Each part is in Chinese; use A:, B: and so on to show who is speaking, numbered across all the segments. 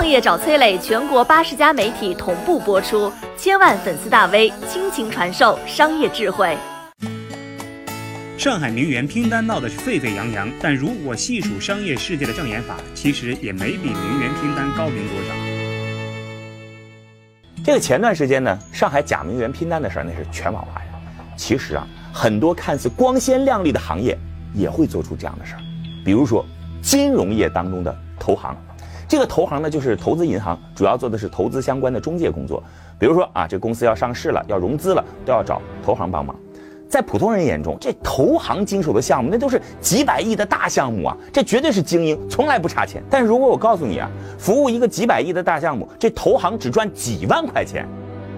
A: 创业找崔磊，全国八十家媒体同步播出，千万粉丝大 V 倾情传授商业智慧。
B: 上海名媛拼单闹得是沸沸扬扬，但如果细数商业世界的障眼法，其实也没比名媛拼单高明多少。
C: 这个前段时间呢，上海假名媛拼单的事儿那是全网哗然。其实啊，很多看似光鲜亮丽的行业也会做出这样的事儿，比如说金融业当中的投行。这个投行呢，就是投资银行，主要做的是投资相关的中介工作。比如说啊，这公司要上市了，要融资了，都要找投行帮忙。在普通人眼中，这投行经手的项目那都是几百亿的大项目啊，这绝对是精英，从来不差钱。但是如果我告诉你啊，服务一个几百亿的大项目，这投行只赚几万块钱，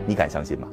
C: 你敢相信吗？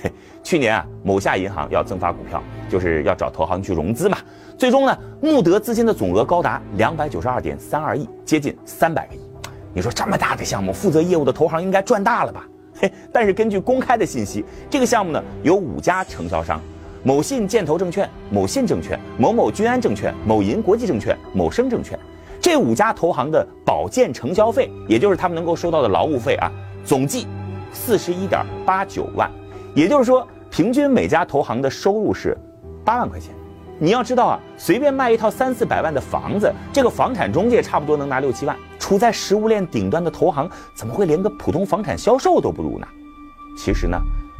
C: 嘿，去年啊，某下银行要增发股票，就是要找投行去融资嘛。最终呢，募得资金的总额高达两百九十二点三二亿，接近三百个亿。你说这么大的项目，负责业务的投行应该赚大了吧？嘿，但是根据公开的信息，这个项目呢有五家承销商。某信建投证券、某信证券、某某君安证券、某银国际证券、某生证券，这五家投行的保荐承销费，也就是他们能够收到的劳务费啊，总计四十一点八九万，也就是说，平均每家投行的收入是八万块钱。你要知道啊，随便卖一套三四百万的房子，这个房产中介差不多能拿六七万。处在食物链顶端的投行，怎么会连个普通房产销售都不如呢？其实呢。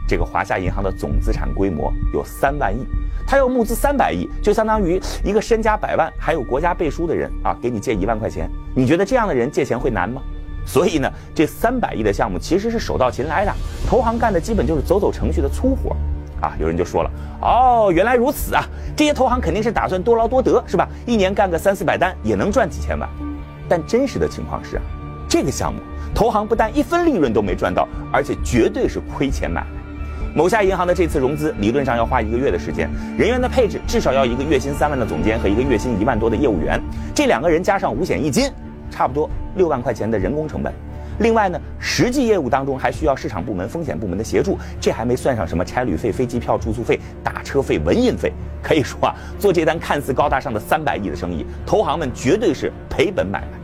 C: 这个华夏银行的总资产规模有三万亿，他要募资三百亿，就相当于一个身家百万还有国家背书的人啊，给你借一万块钱，你觉得这样的人借钱会难吗？所以呢，这三百亿的项目其实是手到擒来的，投行干的基本就是走走程序的粗活，啊，有人就说了，哦，原来如此啊，这些投行肯定是打算多劳多得，是吧？一年干个三四百单也能赚几千万，但真实的情况是，这个项目投行不但一分利润都没赚到，而且绝对是亏钱买。某下银行的这次融资理论上要花一个月的时间，人员的配置至少要一个月薪三万的总监和一个月薪一万多的业务员，这两个人加上五险一金，差不多六万块钱的人工成本。另外呢，实际业务当中还需要市场部门、风险部门的协助，这还没算上什么差旅费、飞机票、住宿费、打车费、文印费。可以说啊，做这单看似高大上的三百亿的生意，投行们绝对是赔本买卖。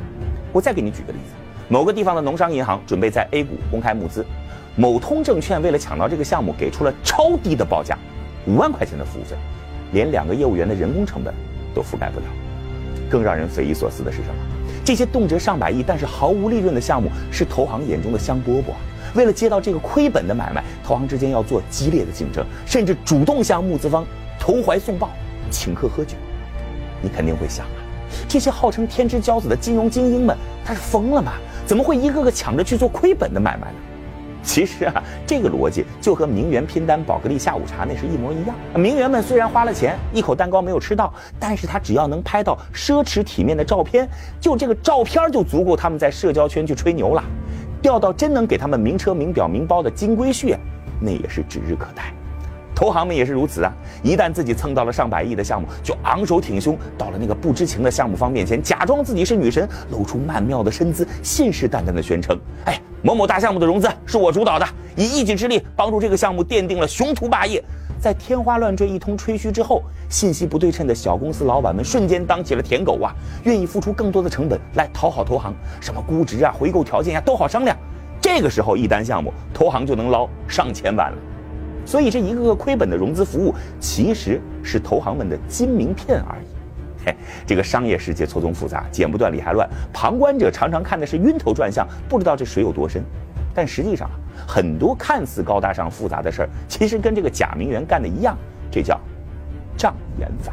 C: 我再给你举个例子，某个地方的农商银行准备在 A 股公开募资。某通证券为了抢到这个项目，给出了超低的报价，五万块钱的服务费，连两个业务员的人工成本都覆盖不了。更让人匪夷所思的是什么？这些动辄上百亿但是毫无利润的项目，是投行眼中的香饽饽。为了接到这个亏本的买卖，投行之间要做激烈的竞争，甚至主动向募资方投怀送抱，请客喝酒。你肯定会想，这些号称天之骄子的金融精英们，他是疯了吗？怎么会一个个抢着去做亏本的买卖呢？其实啊，这个逻辑就和名媛拼单宝格丽下午茶那是一模一样。名媛们虽然花了钱，一口蛋糕没有吃到，但是他只要能拍到奢侈体面的照片，就这个照片就足够他们在社交圈去吹牛了。钓到真能给他们名车名表名包的金龟婿，那也是指日可待。投行们也是如此啊！一旦自己蹭到了上百亿的项目，就昂首挺胸，到了那个不知情的项目方面前，假装自己是女神，露出曼妙的身姿，信誓旦旦地宣称：“哎，某某大项目的融资是我主导的，以一己之力帮助这个项目奠定了雄图霸业。”在天花乱坠一通吹嘘之后，信息不对称的小公司老板们瞬间当起了舔狗啊，愿意付出更多的成本来讨好投行，什么估值啊、回购条件呀都好商量。这个时候，一单项目，投行就能捞上千万了。所以这一个个亏本的融资服务，其实是投行们的金名片而已。嘿，这个商业世界错综复杂，剪不断理还乱，旁观者常常看的是晕头转向，不知道这水有多深。但实际上啊，很多看似高大上复杂的事儿，其实跟这个假名媛干的一样，这叫障眼法。